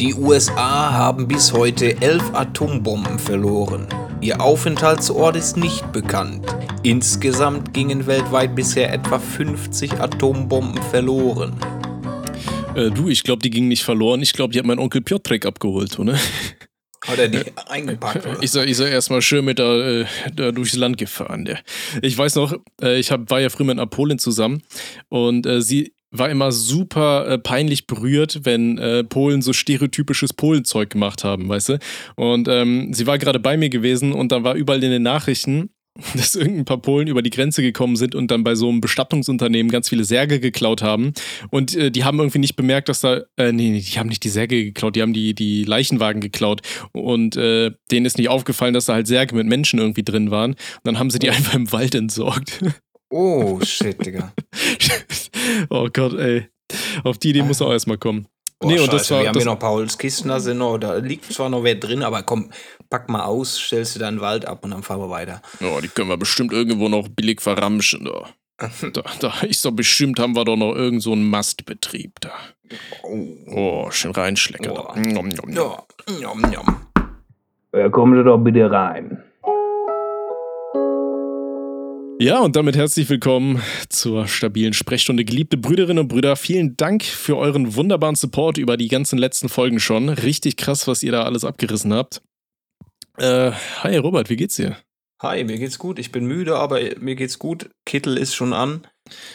Die USA haben bis heute elf Atombomben verloren. Ihr Aufenthaltsort ist nicht bekannt. Insgesamt gingen weltweit bisher etwa 50 Atombomben verloren. Äh, du, ich glaube, die gingen nicht verloren. Ich glaube, die hat mein Onkel Piotrek abgeholt, oder? Hat er die eingepackt, oder? Ich sag, ich sag erstmal schön mit da, äh, da durchs Land gefahren. Der. Ich weiß noch, äh, ich hab, war ja früher mit einer Polin zusammen und äh, sie war immer super äh, peinlich berührt, wenn äh, Polen so stereotypisches Polenzeug gemacht haben, weißt du? Und ähm, sie war gerade bei mir gewesen und da war überall in den Nachrichten, dass irgendein paar Polen über die Grenze gekommen sind und dann bei so einem Bestattungsunternehmen ganz viele Särge geklaut haben. Und äh, die haben irgendwie nicht bemerkt, dass da, äh, nee, nee, die haben nicht die Särge geklaut, die haben die, die Leichenwagen geklaut. Und äh, denen ist nicht aufgefallen, dass da halt Särge mit Menschen irgendwie drin waren. Und dann haben sie die einfach im Wald entsorgt. Oh, shit, Digga. oh Gott, ey. Auf die Idee muss auch erstmal kommen. Boah, nee, und Scheiße, das war. wir haben das, hier noch Pauls Kisten, da sind noch, da liegt zwar noch wer drin, aber komm, pack mal aus, stellst du deinen Wald ab und dann fahren wir weiter. oh, die können wir bestimmt irgendwo noch billig verramschen. Da. Da, da ist doch bestimmt, haben wir doch noch irgend so einen Mastbetrieb da. Oh. Oh, schön reinschlecken. Boah. Nom, nom, nom. Ja, njom, njom. Ja, kommen Sie doch bitte rein. Ja, und damit herzlich willkommen zur stabilen Sprechstunde. Geliebte Brüderinnen und Brüder, vielen Dank für euren wunderbaren Support über die ganzen letzten Folgen schon. Richtig krass, was ihr da alles abgerissen habt. Äh, hi Robert, wie geht's dir? Hi, mir geht's gut. Ich bin müde, aber mir geht's gut. Kittel ist schon an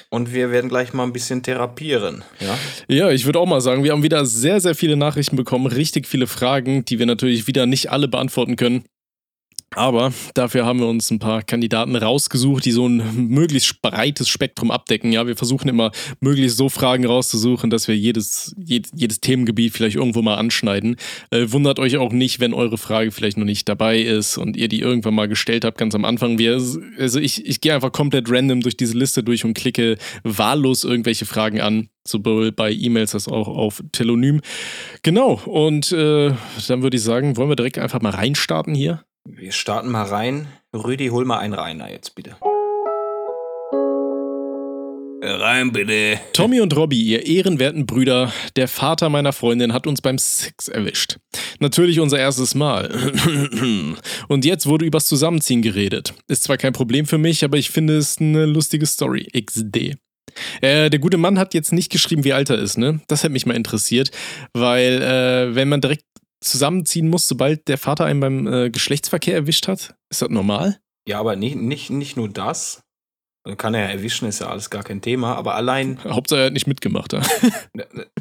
und wir werden gleich mal ein bisschen therapieren. Ja, Ja, ich würde auch mal sagen, wir haben wieder sehr, sehr viele Nachrichten bekommen, richtig viele Fragen, die wir natürlich wieder nicht alle beantworten können. Aber dafür haben wir uns ein paar Kandidaten rausgesucht, die so ein möglichst breites Spektrum abdecken. Ja, wir versuchen immer möglichst so Fragen rauszusuchen, dass wir jedes, jed, jedes Themengebiet vielleicht irgendwo mal anschneiden. Äh, wundert euch auch nicht, wenn eure Frage vielleicht noch nicht dabei ist und ihr die irgendwann mal gestellt habt, ganz am Anfang. Wir, also ich, ich gehe einfach komplett random durch diese Liste durch und klicke wahllos irgendwelche Fragen an. Sowohl bei E-Mails als auch auf Telonym. Genau, und äh, dann würde ich sagen, wollen wir direkt einfach mal reinstarten hier? Wir starten mal rein. Rüdi, hol mal einen Reiner jetzt bitte. Rein bitte. Tommy und Robbie, ihr ehrenwerten Brüder, der Vater meiner Freundin hat uns beim Sex erwischt. Natürlich unser erstes Mal. Und jetzt wurde übers Zusammenziehen geredet. Ist zwar kein Problem für mich, aber ich finde es eine lustige Story. XD. Äh, der gute Mann hat jetzt nicht geschrieben, wie alt er ist, ne? Das hätte mich mal interessiert, weil äh, wenn man direkt zusammenziehen muss, sobald der Vater einen beim äh, Geschlechtsverkehr erwischt hat, ist das normal? Ja, aber nicht, nicht, nicht nur das. Kann er ja erwischen, ist ja alles gar kein Thema. Aber allein, Hauptsache er hat nicht mitgemacht.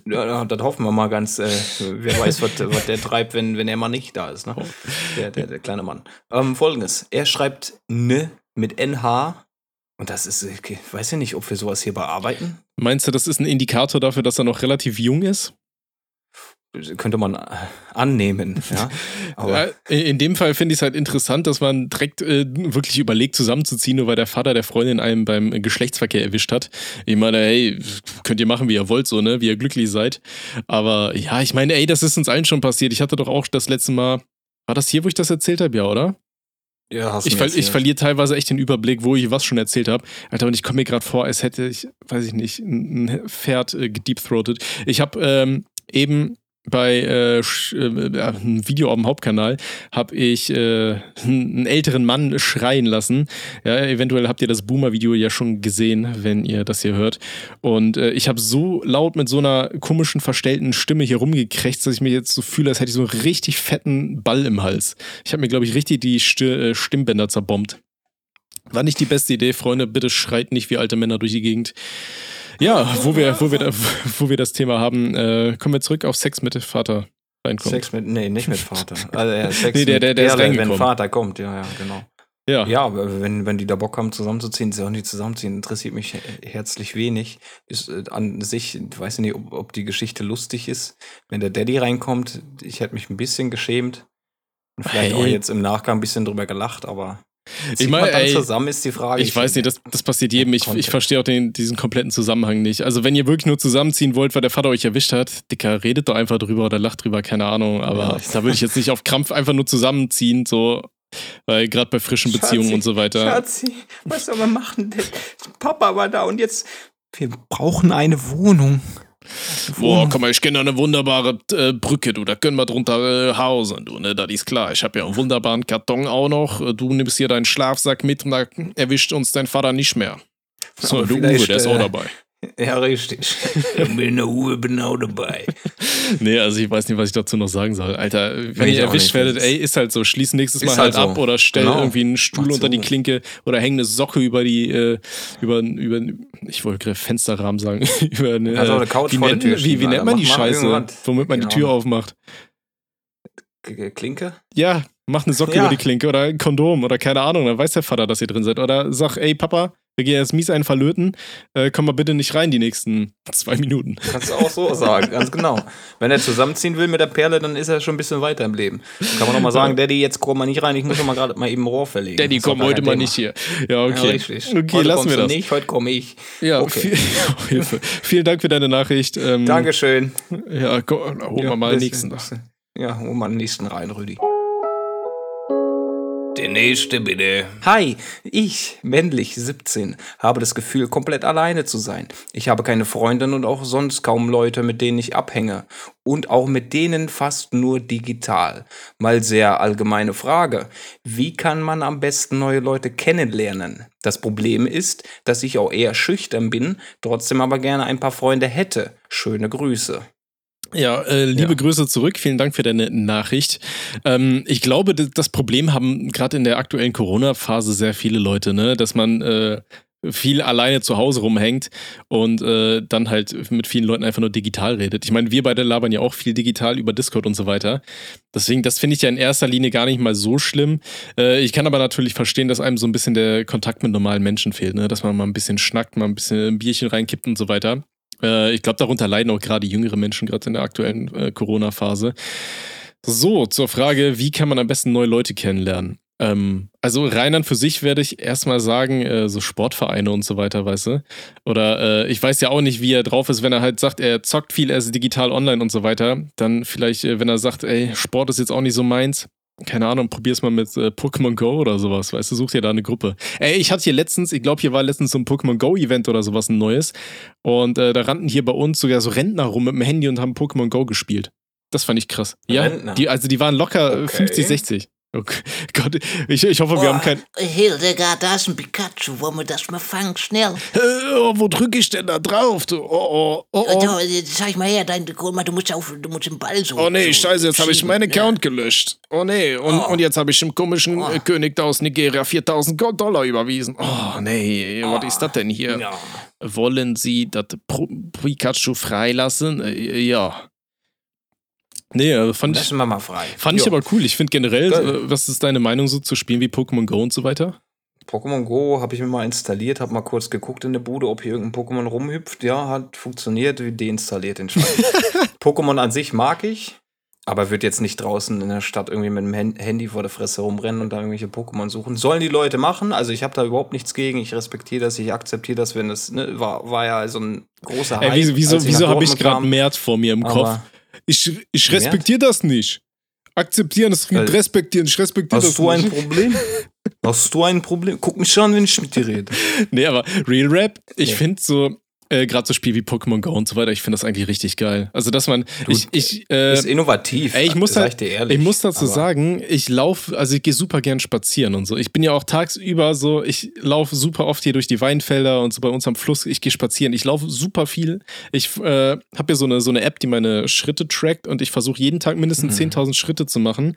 Ja? ja, das hoffen wir mal ganz, äh, wer weiß, was, was der treibt, wenn, wenn er mal nicht da ist. Ne? Der, der, der kleine Mann. Ähm, Folgendes, er schreibt ne mit NH. Und das ist, okay, weiß ja nicht, ob wir sowas hier bearbeiten. Meinst du, das ist ein Indikator dafür, dass er noch relativ jung ist? Könnte man äh, annehmen, ja. Aber in dem Fall finde ich es halt interessant, dass man direkt äh, wirklich überlegt, zusammenzuziehen, nur weil der Vater der Freundin einen beim Geschlechtsverkehr erwischt hat. Ich meine, hey, könnt ihr machen, wie ihr wollt, so, ne, wie ihr glücklich seid. Aber ja, ich meine, ey, das ist uns allen schon passiert. Ich hatte doch auch das letzte Mal, war das hier, wo ich das erzählt habe, ja, oder? ja, hast du Ich, ver ich verliere teilweise echt den Überblick, wo ich was schon erzählt habe. Alter, und ich komme mir gerade vor, als hätte ich, weiß ich nicht, ein Pferd äh, gedeepthroated. Ich habe ähm, eben bei äh, äh, einem Video auf dem Hauptkanal habe ich äh, einen älteren Mann schreien lassen. Ja, eventuell habt ihr das Boomer-Video ja schon gesehen, wenn ihr das hier hört. Und äh, ich habe so laut mit so einer komischen, verstellten Stimme hier rumgekrächzt, dass ich mir jetzt so fühle, als hätte ich so einen richtig fetten Ball im Hals. Ich habe mir, glaube ich, richtig die Sti äh, Stimmbänder zerbombt. War nicht die beste Idee, Freunde. Bitte schreit nicht wie alte Männer durch die Gegend. Ja, wo wir, wo wir, da, wo wir das Thema haben, äh, kommen wir zurück auf Sex mit Vater reinkommen. Sex mit, nee, nicht mit Vater. Also, ja, Sex Nee, der- mit der- der ist Kerle, reingekommen. Wenn Vater kommt, ja, ja, genau. Ja. Ja, wenn, wenn die da Bock haben, zusammenzuziehen, sollen die zusammenziehen. Interessiert mich he- herzlich wenig. Ist äh, an sich, ich weiß nicht, ob, ob die Geschichte lustig ist. Wenn der Daddy reinkommt, ich hätte mich ein bisschen geschämt. Und vielleicht Hey. auch jetzt im Nachgang ein bisschen drüber gelacht, aber Ich meine, ey, zusammen ist die Frage. Ich weiß nicht, das, das passiert jedem. Ich, ich verstehe auch den, diesen kompletten Zusammenhang nicht. Also, wenn ihr wirklich nur zusammenziehen wollt, weil der Vater euch erwischt hat, Dicker, redet doch einfach drüber oder lacht drüber, keine Ahnung. Aber Ja. da würde ich jetzt nicht auf Krampf einfach nur zusammenziehen, so, weil gerade bei frischen Beziehungen Schatzi, und so weiter. Schatzi, was soll man machen? Der Papa war da und jetzt, wir brauchen eine Wohnung. Boah, komm mal, ich kenne eine wunderbare äh, Brücke, du, da können wir drunter äh, hausen, du, ne, das ist klar. Ich habe ja einen wunderbaren Karton auch noch. Äh, Du nimmst hier deinen Schlafsack mit und da erwischt uns dein Vater nicht mehr. So, Aber der Uwe, der ist äh, auch dabei. Ja, richtig. Bin der Uwe genau dabei. Nee, also ich weiß nicht, was ich dazu noch sagen soll. Alter, wenn ihr ich erwischt werdet, ey, ist halt so. Schließ nächstes Mal Ist halt, halt so. ab oder stell Genau. irgendwie einen Stuhl Mach unter die. Klinke oder häng eine Socke über die, äh, über, über, ich wollte gerade Fensterrahmen sagen, über eine, auch eine Couch wie, vor der nennt, Tür wie, schieben, wie nennt man die Scheiße, womit man die Keine Tür aufmacht? Klinke? Ja, mach eine Socke Ja. über die Klinke oder ein Kondom oder keine Ahnung, dann weiß der Vater, dass ihr drin seid. Oder sag, ey Papa, wir gehen jetzt mies einen verlöten, äh, komm mal bitte nicht rein die nächsten zwei Minuten. Kannst du auch so sagen, ganz genau. Wenn er zusammenziehen will mit der Perle, dann ist er schon ein bisschen weiter im Leben. Kann man nochmal sagen, Daddy, jetzt komm mal nicht rein, ich muss doch mal gerade mal eben Rohr verlegen. Daddy, komm heute mal Thema. nicht hier. Ja, Ja, okay. richtig. Okay, heute lassen wir das. nicht, heute komme ich. Ja, Okay. viel, Hilfe. Vielen Dank für deine Nachricht. Ähm, Dankeschön. Ja, go, holen wir mal den nächsten. Ja, hol mal den nächsten rein, Rüdi. Der nächste bitte. Hi, ich, männlich 17, habe das Gefühl, komplett alleine zu sein. Ich habe keine Freundin und auch sonst kaum Leute, mit denen ich abhänge. Und auch mit denen fast nur digital. Mal sehr allgemeine Frage. Wie kann man am besten neue Leute kennenlernen? Das Problem ist, dass ich auch eher schüchtern bin, trotzdem aber gerne ein paar Freunde hätte. Schöne Grüße. Ja, äh, liebe Ja. Grüße zurück. Vielen Dank für deine Nachricht. Ähm, ich glaube, das Problem haben gerade in der aktuellen Corona-Phase sehr viele Leute, ne? dass man äh, viel alleine zu Hause rumhängt und äh, dann halt mit vielen Leuten einfach nur digital redet. Ich meine, wir beide labern ja auch viel digital über Discord und so weiter. Deswegen, das finde ich ja in erster Linie gar nicht mal so schlimm. Äh, ich kann aber natürlich verstehen, dass einem so ein bisschen der Kontakt mit normalen Menschen fehlt, ne? dass man mal ein bisschen schnackt, mal ein bisschen ein Bierchen reinkippt und so weiter. Äh, ich glaube, darunter leiden auch gerade jüngere Menschen, gerade in der aktuellen äh, Corona-Phase. So, zur Frage, wie kann man am besten neue Leute kennenlernen? Ähm, also rein an für sich werde ich erstmal sagen, äh, so Sportvereine und so weiter, weißt du? Oder äh, ich weiß ja auch nicht, wie er drauf ist, wenn er halt sagt, er zockt viel, er ist digital online und so weiter. Dann vielleicht, äh, wenn er sagt, ey, Sport ist jetzt auch nicht so meins, keine Ahnung, probier's mal mit äh, Pokémon Go oder sowas, weißt du, such dir da eine Gruppe. Ey, ich hatte hier letztens, ich glaube, hier war letztens so ein Pokémon Go-Event oder sowas, ein neues. Und äh, da rannten hier bei uns sogar so Rentner rum mit dem Handy und haben Pokémon Go gespielt. Das fand ich krass. Ja, Rentner? die, also die waren locker Okay. 50, 60. Okay. Gott, ich, ich hoffe, wir haben kein. Hildegard, da ist ein Pikachu. Wollen wir das mal fangen? Schnell. Äh, oh, wo drücke ich denn da drauf? Du? Oh, oh, oh, Oh. oh. Zeig mal her, dein, guck mal, du musst, auf, du musst den Ball so. Oh nee, so scheiße, jetzt habe ich meinen ne? Account gelöscht. Oh nee, und, Oh. und jetzt habe ich dem komischen äh, König da aus Nigeria 4000 Gold- Dollar überwiesen. Oh nee, was ist das denn hier? Ja. Wollen Sie das Pikachu freilassen? Äh, ja. Nee, äh, fand ich, Lassen wir mal frei. fand ich Jo. aber cool. Ich finde generell, Geil. äh, was ist deine Meinung so zu Spielen wie Pokémon Go und so weiter? Pokémon Go habe ich mir mal installiert, habe mal kurz geguckt in der Bude, ob hier irgendein Pokémon rumhüpft. Ja, hat funktioniert, wie deinstalliert den. Pokémon an sich mag ich, aber wird jetzt nicht draußen in der Stadt irgendwie mit dem Handy vor der Fresse rumrennen und da irgendwelche Pokémon suchen. Sollen die Leute machen? Also ich habe da überhaupt nichts gegen. Ich respektiere das, ich akzeptiere das, wenn es ne, war, war ja so ein großer Ey, wieso wieso, ich wieso habe ich gerade. Mert vor mir im Kopf? Ich, ich respektiere das nicht. Akzeptieren, das Weil- respektieren, ich respektiere das Hast du ein nicht. Problem? Hast du ein Problem? Guck mich an, wenn ich mit dir rede. Nee, aber Real Rap, ich Nee. finde so, äh, gerade so Spiel wie Pokémon Go und so weiter, ich finde das eigentlich richtig geil. Also, dass man, ich, ich, äh, ist innovativ. ey, ich muss dir ehrlich. ich muss dazu sagen, ich laufe, also ich gehe super gern spazieren und so. Ich bin ja auch tagsüber so, ich laufe super oft hier durch die Weinfelder und so bei uns am Fluss. Ich gehe spazieren. Ich laufe super viel. Ich äh, habe ja so eine, so eine App, die meine Schritte trackt und ich versuche jeden Tag mindestens Mhm. 10.000 Schritte zu machen.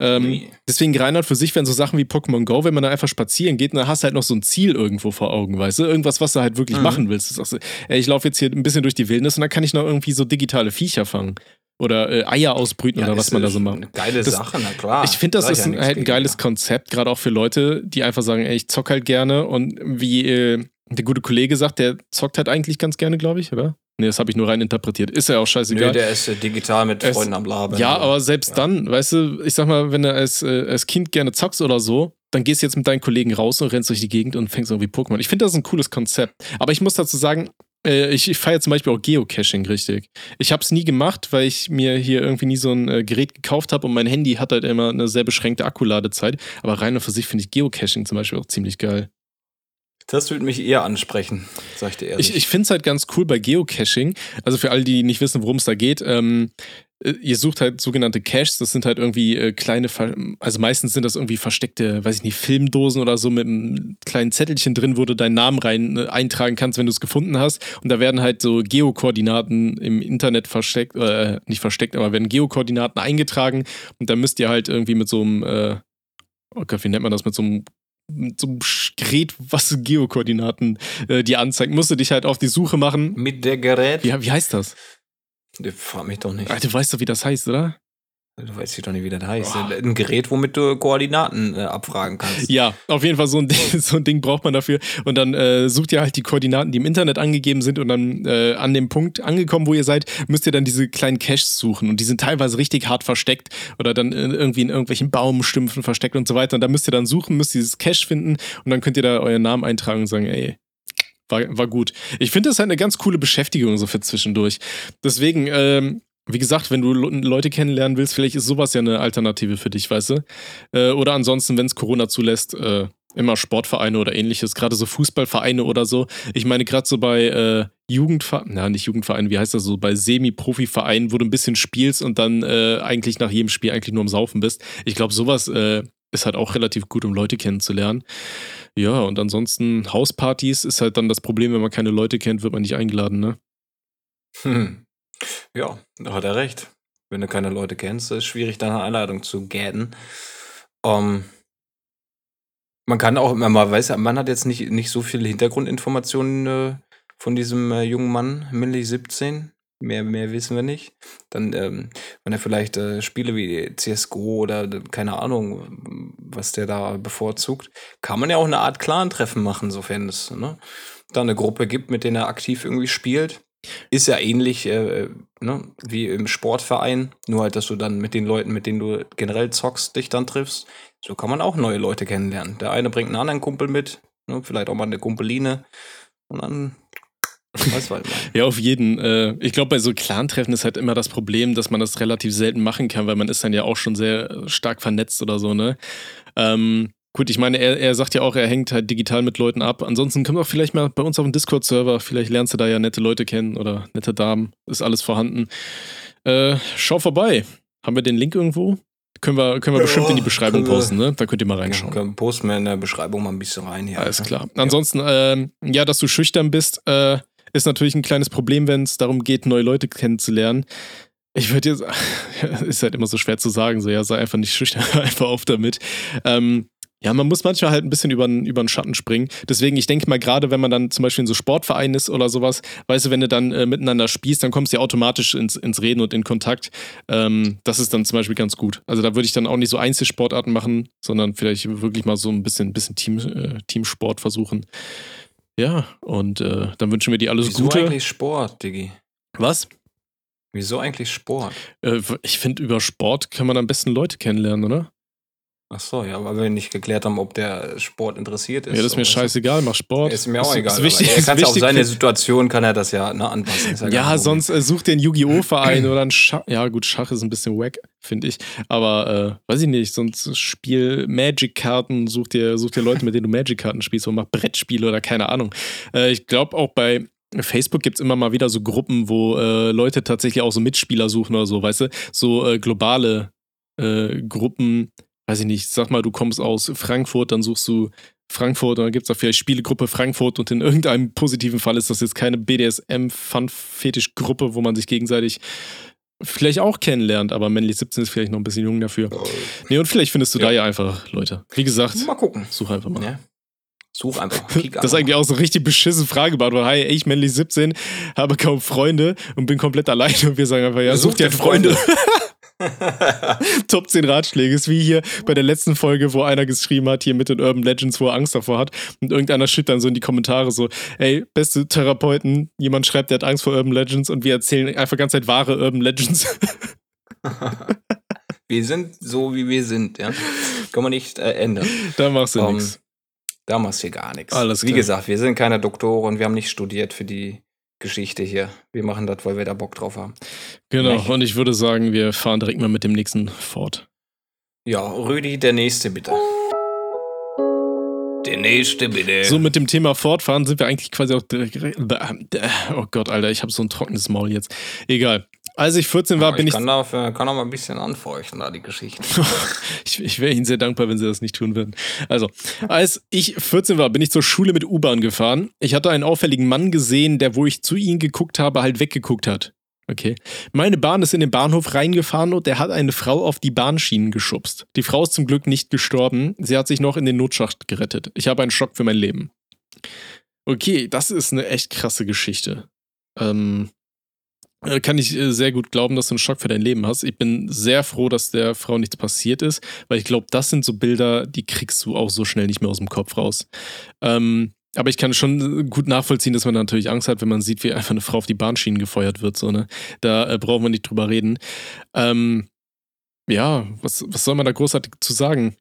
Ähm, Ui. deswegen Reinhard für sich, wenn so Sachen wie Pokémon Go, wenn man da einfach spazieren geht, dann hast du halt noch so ein Ziel irgendwo vor Augen, weißt du? Irgendwas, was du halt wirklich Mhm. machen willst. Du sagst, ey, ich laufe jetzt hier ein bisschen durch die Wildnis und dann kann ich noch irgendwie so digitale Viecher fangen. Oder äh, Eier ausbrüten oder ist- was man da so macht. Geile Das- Sache, na klar. Ich finde, das ist ja ein, halt ein geiles ja. Konzept, gerade auch für Leute, die einfach sagen, ey, ich zock halt gerne und wie äh, der gute Kollege sagt, der zockt halt eigentlich ganz gerne, glaube ich, oder? Nee, das habe ich nur rein interpretiert. Ist ja auch Nö, scheißegal. der ist äh, digital mit Es- Freunden am Labern. ja, aber selbst Ja. dann, weißt du, ich sag mal, wenn du als, äh, als Kind gerne zockst oder so, dann gehst du jetzt mit deinen Kollegen raus und rennst durch die Gegend und fängst irgendwie Pokémon. Ich finde, das ein cooles Konzept. Aber ich muss dazu sagen, äh, ich, ich feiere zum Beispiel auch Geocaching richtig. Ich habe es nie gemacht, weil ich mir hier irgendwie nie so ein äh, Gerät gekauft habe und mein Handy hat halt immer eine sehr beschränkte Akkuladezeit. Aber rein und für sich finde ich Geocaching zum Beispiel auch ziemlich geil. Das würde mich eher ansprechen, sag ich dir ehrlich. Ich, ich finde es halt ganz cool bei Geocaching. Also für alle, die nicht wissen, worum es da geht. Ähm, äh, ihr sucht halt sogenannte Caches. Das sind halt irgendwie äh, kleine, Ver also meistens sind das irgendwie versteckte, weiß ich nicht, Filmdosen oder so mit einem kleinen Zettelchen drin, wo du deinen Namen rein äh, eintragen kannst, wenn du es gefunden hast. Und da werden halt so Geokoordinaten im Internet versteckt, äh, nicht versteckt, aber werden Geokoordinaten eingetragen. Und dann müsst ihr halt irgendwie mit so einem, äh, oh Gott, wie nennt man das, mit so einem mit so einem Gerät, was Geokoordinaten äh, dir anzeigt, musst du dich halt auf die Suche machen. Mit der Gerät. Wie, wie heißt das? Frag mich doch nicht. Ah, du weißt doch, wie das heißt, oder? Du weißt doch nicht, wie das heißt. Ein Gerät, womit du Koordinaten äh, abfragen kannst. Ja, auf jeden Fall so ein, Ding, so ein Ding braucht man dafür. Und dann äh, sucht ihr halt die Koordinaten, die im Internet angegeben sind. Und dann äh, an dem Punkt angekommen, wo ihr seid, müsst ihr dann diese kleinen Caches suchen. Und die sind teilweise richtig hart versteckt oder dann in, irgendwie in irgendwelchen Baumstümpfen versteckt und so weiter. Und da müsst ihr dann suchen, müsst dieses Cache finden. Und dann könnt ihr da euren Namen eintragen und sagen, ey, war, war gut. Ich finde das halt eine ganz coole Beschäftigung so für zwischendurch. Deswegen, ähm, wie gesagt, wenn du Leute kennenlernen willst, vielleicht ist sowas ja eine Alternative für dich, weißt du? Äh, oder ansonsten, wenn es Corona zulässt, äh, immer Sportvereine oder ähnliches, gerade so Fußballvereine oder so. Ich meine, gerade so bei äh, Jugendvereinen, na, nicht Jugendvereinen, wie heißt das so, bei Semi-Profi-Vereinen, wo du ein bisschen spielst und dann äh, eigentlich nach jedem Spiel eigentlich nur am Saufen bist. Ich glaube, sowas äh, ist halt auch relativ gut, um Leute kennenzulernen. Ja, und ansonsten Hauspartys ist halt dann das Problem, wenn man keine Leute kennt, wird man nicht eingeladen, ne? Hm. Ja, da hat er recht. Wenn du keine Leute kennst, ist es schwierig, deine Einladung zu gäten. Um, man kann auch, man weiß, man hat jetzt nicht, nicht so viele Hintergrundinformationen äh, von diesem äh, jungen Mann, Millie 17. Mehr, mehr wissen wir nicht. Dann, ähm, wenn er vielleicht äh, Spiele wie CSGO oder keine Ahnung, was der da bevorzugt, kann man ja auch eine Art Clan-Treffen machen, sofern es ne, da eine Gruppe gibt, mit der er aktiv irgendwie spielt. Ist ja ähnlich äh, ne, wie im Sportverein, nur halt, dass du dann mit den Leuten, mit denen du generell zockst, dich dann triffst. So kann man auch neue Leute kennenlernen. Der eine bringt einen anderen Kumpel mit, ne, vielleicht auch mal eine Kumpeline. Und dann? Ja, auf jeden. Äh, ich glaube, bei so Clan-Treffen ist halt immer das Problem, dass man das relativ selten machen kann, weil man ist dann ja auch schon sehr stark vernetzt oder so, ne? Ähm, gut, ich meine, er, er sagt ja auch, er hängt halt digital mit Leuten ab. Ansonsten komm doch vielleicht mal bei uns auf den Discord-Server. Vielleicht lernst du da ja nette Leute kennen oder nette Damen. Ist alles vorhanden. Äh, schau vorbei. Haben wir den Link irgendwo? Können wir, können wir Ja, bestimmt in die Beschreibung posten, ne? Da könnt ihr mal Ja, reinschauen. können- posten wir in der Beschreibung mal ein bisschen rein hier. Alles klar. Ansonsten, ähm, ja, dass du schüchtern bist, äh, ist natürlich ein kleines Problem, wenn es darum geht, neue Leute kennenzulernen. Ich würde jetzt, ist halt immer so schwer zu sagen, so, ja, sei einfach nicht schüchtern, einfach auf damit. Ähm, ja, man muss manchmal halt ein bisschen über den, über den Schatten springen. Deswegen, ich denke mal, gerade wenn man dann zum Beispiel in so Sportvereinen ist oder sowas, weißt du, wenn du dann äh, miteinander spielst, dann kommst du ja automatisch ins, ins Reden und in Kontakt. Ähm, das ist dann zum Beispiel ganz gut. Also da würde ich dann auch nicht so Einzelsportarten machen, sondern vielleicht wirklich mal so ein bisschen, bisschen Team, äh, Teamsport versuchen. Ja, und äh, dann wünschen wir dir alles Wieso Gute. eigentlich Sport, Diggi? Was? Wieso eigentlich Sport? Äh, ich finde, über Sport kann man am besten Leute kennenlernen, oder? Ach so, ja, weil wir nicht geklärt haben, ob der Sport interessiert ist. ja, das ist mir scheißegal, mach Sport. Ist mir auch egal. Ist wichtig, er ist kann auf wichtig seine Situation kann er das ja ne, anpassen. Ist Ja, Problem. sonst äh, such dir einen Yu-Gi-Oh!-Verein oder ein Schach. Ja, gut, Schach ist ein bisschen wack, finde ich. Aber äh, weiß ich nicht, sonst spiel Magic-Karten, such dir, such dir Leute, mit denen du Magic-Karten spielst und mach Brettspiele oder keine Ahnung. Äh, ich glaube auch bei Facebook gibt es immer mal wieder so Gruppen, wo äh, Leute tatsächlich auch so Mitspieler suchen oder so, weißt du? So äh, globale äh, Gruppen, weiß ich nicht, sag mal, du kommst aus Frankfurt, dann suchst du Frankfurt und dann gibt es da vielleicht Spielegruppe Frankfurt und in irgendeinem positiven Fall ist das jetzt keine BDSM-Fun-Fetisch-Gruppe, wo man sich gegenseitig vielleicht auch kennenlernt, aber männlich 17 ist vielleicht noch ein bisschen jung dafür. Nee, und vielleicht findest du da ja einfach Leute. Wie gesagt, Mal gucken. such einfach mal. Ja. Such einfach. Kick Das ist eigentlich auch so richtig beschissene Frage beantwortet. Hi, ich männlich 17, habe kaum Freunde und bin komplett alleine und wir sagen einfach, ja, such dir Freunde. Top 10 Ratschläge. Ist wie hier bei der letzten Folge, wo einer geschrieben hat, hier mit den Urban Legends, wo er Angst davor hat. Und irgendeiner schrieb dann so in die Kommentare so, ey, beste Therapeuten, jemand schreibt, der hat Angst vor Urban Legends und wir erzählen einfach ganz Zeit wahre Urban Legends. wir sind so, wie wir sind. Ja. Kann man nicht äh, ändern. da machst du Ähm, nichts. Da machst du gar nichts. Alles Wie klar. gesagt, wir sind keine Doktoren, wir haben nicht studiert für die Geschichte hier. Wir machen das, weil wir da Bock drauf haben. Genau. nicht. Und ich würde sagen, wir fahren direkt mal mit dem nächsten fort. Ja, Rüdi, der nächste bitte. Der nächste bitte. So, mit dem Thema Fortfahren sind wir eigentlich quasi auch. Oh Gott, Alter, ich habe so ein trockenes Maul jetzt. Egal. Als ich 14 war, Aber bin ich ich. kann, da, kann auch mal ein bisschen anfeuchten, da die Geschichte. ich ich wäre Ihnen sehr dankbar, wenn Sie das nicht tun würden. Also, als ich 14 war, bin ich zur Schule mit U-Bahn gefahren. Ich hatte einen auffälligen Mann gesehen, der, wo ich zu ihm geguckt habe, halt weggeguckt hat. Okay. Meine Bahn ist in den Bahnhof reingefahren und der hat eine Frau auf die Bahnschienen geschubst. Die Frau ist zum Glück nicht gestorben. Sie hat sich noch in den Notschacht gerettet. Ich habe einen Schock für mein Leben. Okay, das ist eine echt krasse Geschichte. Ähm, äh, kann ich äh, sehr gut glauben, dass du einen Schock für dein Leben hast. Ich bin sehr froh, dass der Frau nichts passiert ist, weil ich glaube, das sind so Bilder, die kriegst du auch so schnell nicht mehr aus dem Kopf raus. Ähm, aber ich kann schon gut nachvollziehen, dass man natürlich Angst hat, wenn man sieht, wie einfach eine Frau auf die Bahnschienen gefeuert wird. So, ne? Da äh, brauchen wir nicht drüber reden. Ähm, ja, was, was soll man da großartig zu sagen?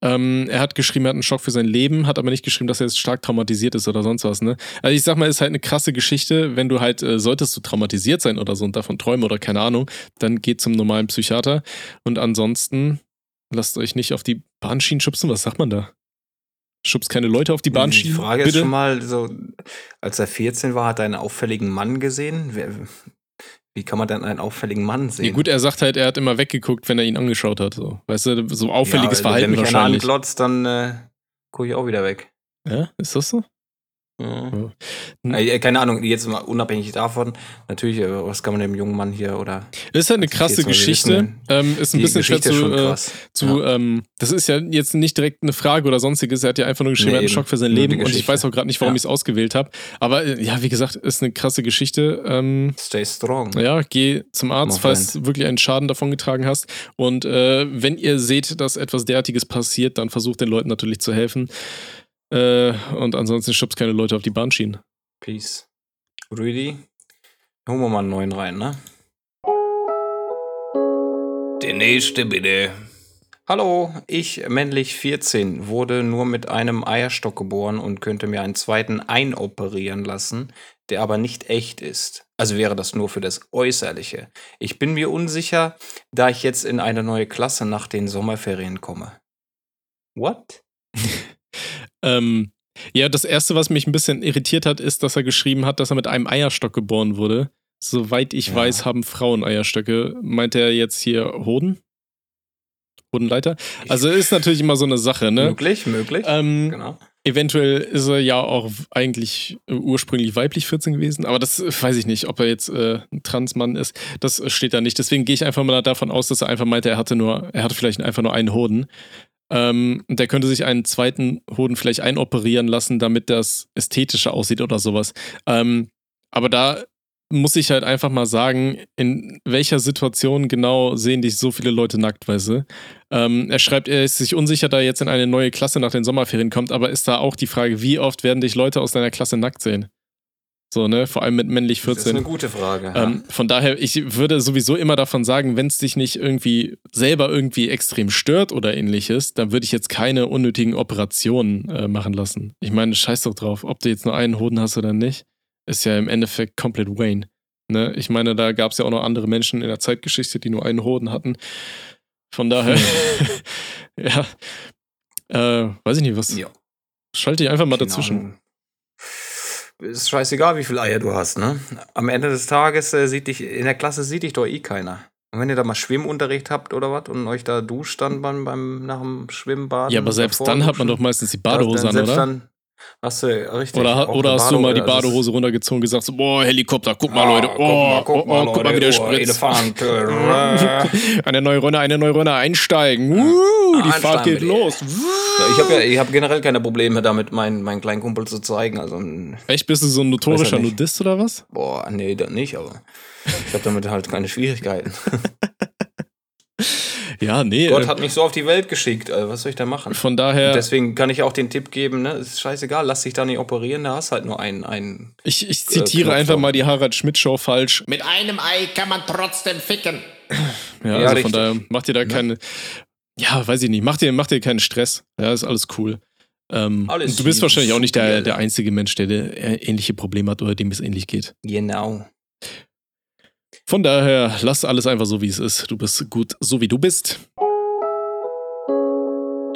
Ähm, er hat geschrieben, er hat einen Schock für sein Leben, hat aber nicht geschrieben, dass er jetzt stark traumatisiert ist oder sonst was. Ne? Also ich sag mal, ist halt eine krasse Geschichte, wenn du halt, äh, solltest du traumatisiert sein oder so und davon träumen oder keine Ahnung, dann geht zum normalen Psychiater. Und ansonsten lasst euch nicht auf die Bahnschienen schubsen. Was sagt man da? Schubst keine Leute auf die Die Bahnschienen? Frage bitte? ist schon mal so, als er 14 war, hat er einen auffälligen Mann gesehen. Wer, wie kann man denn einen auffälligen Mann sehen? Ja, gut, er sagt halt, er hat immer weggeguckt, wenn er ihn angeschaut hat. So. Weißt du, so auffälliges Ja, Verhalten Wenn mich einer wahrscheinlich. anglotzt, dann äh, gucke ich auch wieder weg. Ja, ist das so? Ja. Ja. Äh, keine Ahnung, jetzt mal unabhängig davon, natürlich, äh, was kann man dem jungen Mann hier oder. Ist halt eine krasse 14, wir Geschichte. Ähm, ist ein bisschen schwer Geschichte ist zu, äh, krass. zu ähm, das ist ja jetzt nicht direkt eine Frage oder sonstiges. Er hat ja einfach nur geschrieben, Nee, er hat einen. Schock für sein Leben und ich weiß auch gerade nicht, warum Ja. ich es ausgewählt habe. Aber äh, ja, wie gesagt, ist eine krasse Geschichte. Ähm, Stay strong. ja, geh zum Arzt, falls du wirklich einen Schaden davon getragen hast. Und äh, wenn ihr seht, dass etwas derartiges passiert, dann versucht den Leuten natürlich zu helfen. Äh, und ansonsten schubst keine Leute auf die Bahnschienen. Peace. Rüdi, holen wir mal einen neuen rein, ne? Der nächste bitte. Hallo, ich, männlich 14, wurde nur mit einem Eierstock geboren und könnte mir einen zweiten einoperieren lassen, der aber nicht echt ist. Also wäre das nur für das Äußerliche. Ich bin mir unsicher, da ich jetzt in eine neue Klasse nach den Sommerferien komme. What? Ähm, ja, das erste, was mich ein bisschen irritiert hat, ist, dass er geschrieben hat, dass er mit einem Eierstock geboren wurde. Soweit ich Ja. weiß, haben Frauen Eierstöcke. Meint er jetzt hier Hoden? Hodenleiter? Also ist natürlich immer so eine Sache, ne? Möglich, möglich. Ähm, genau. Eventuell ist er ja auch eigentlich äh, ursprünglich weiblich 14 gewesen, aber das äh, weiß ich nicht, ob er jetzt äh, ein Transmann ist. Das steht da nicht. Deswegen gehe ich einfach mal davon aus, dass er einfach meinte, er hatte nur, er hatte vielleicht einfach nur einen Hoden. Ähm, der könnte sich einen zweiten Hoden vielleicht einoperieren lassen, damit das ästhetischer aussieht oder sowas. Ähm, aber da muss ich halt einfach mal sagen, in welcher Situation genau sehen dich so viele Leute nackt, weißt du? Ähm, er schreibt, er ist sich unsicher, da er jetzt in eine neue Klasse nach den Sommerferien kommt, aber ist da auch die Frage, wie oft werden dich Leute aus deiner Klasse nackt sehen? So, ne? Vor allem mit männlich Das ist 14. eine gute Frage. ja. Ähm, von daher, ich würde sowieso immer davon sagen, wenn es dich nicht irgendwie selber irgendwie extrem stört oder ähnliches, dann würde ich jetzt keine unnötigen Operationen äh, machen lassen. Ich meine, scheiß doch drauf, ob du jetzt nur einen Hoden hast oder nicht, ist ja im Endeffekt komplett Wayne. Ne? Ich meine, da gab es ja auch noch andere Menschen in der Zeitgeschichte, die nur einen Hoden hatten. Von daher, ja, äh, weiß ich nicht, was. Ja. Schalte dich einfach mal Keine dazwischen. Ist scheißegal, wie viele Eier du hast, ne? Am Ende des Tages äh, sieht dich, in der Klasse sieht dich doch eh keiner. Und wenn ihr da mal Schwimmunterricht habt oder was und euch da duscht dann beim, beim nach dem Schwimmbad. Ja, aber selbst dann hat man doch meistens die Badehose an, oder? Dann hast du, richtig. Oder, oder hast du mal die Badehose, ist- Badehose runtergezogen und gesagt so, boah, Helikopter, guck mal, Ah, Leute. guck Oh, mal, guck oh, mal, oh, guck mal, wie Leute, der oh, spritzt. Elefant. äh, eine neue Runde, eine neue Runde, einsteigen. Uh, die Einsteigen, Fahrt geht los. Ja, ich habe ja, ich hab generell keine Probleme damit, meinen, meinen kleinen Kumpel zu zeigen. Also, Echt, bist du so ein notorischer ja. Nudist oder was? boah, nee, das nicht, aber ich habe damit halt keine Schwierigkeiten. Ja, nee. Gott äh, hat mich so auf die Welt geschickt, was soll ich da machen? von daher, deswegen kann ich auch den Tipp geben, ne, ist scheißegal, lass dich da nicht operieren, da hast halt nur einen, einen ich, ich zitiere Knopf einfach mal die Harald Schmidt-Show falsch. Mit einem Ei kann man trotzdem ficken. Ja, Ja, also von daher macht ihr da keine, ja, weiß ich nicht, macht ihr, macht ihr keinen Stress. Ja, ist alles cool. Ähm, Alles und du bist wahrscheinlich auch nicht der, der einzige Mensch, der, der ähnliche Probleme hat oder dem es ähnlich geht. Genau. Von daher, lass alles einfach so, wie es ist. Du bist gut, so wie du bist.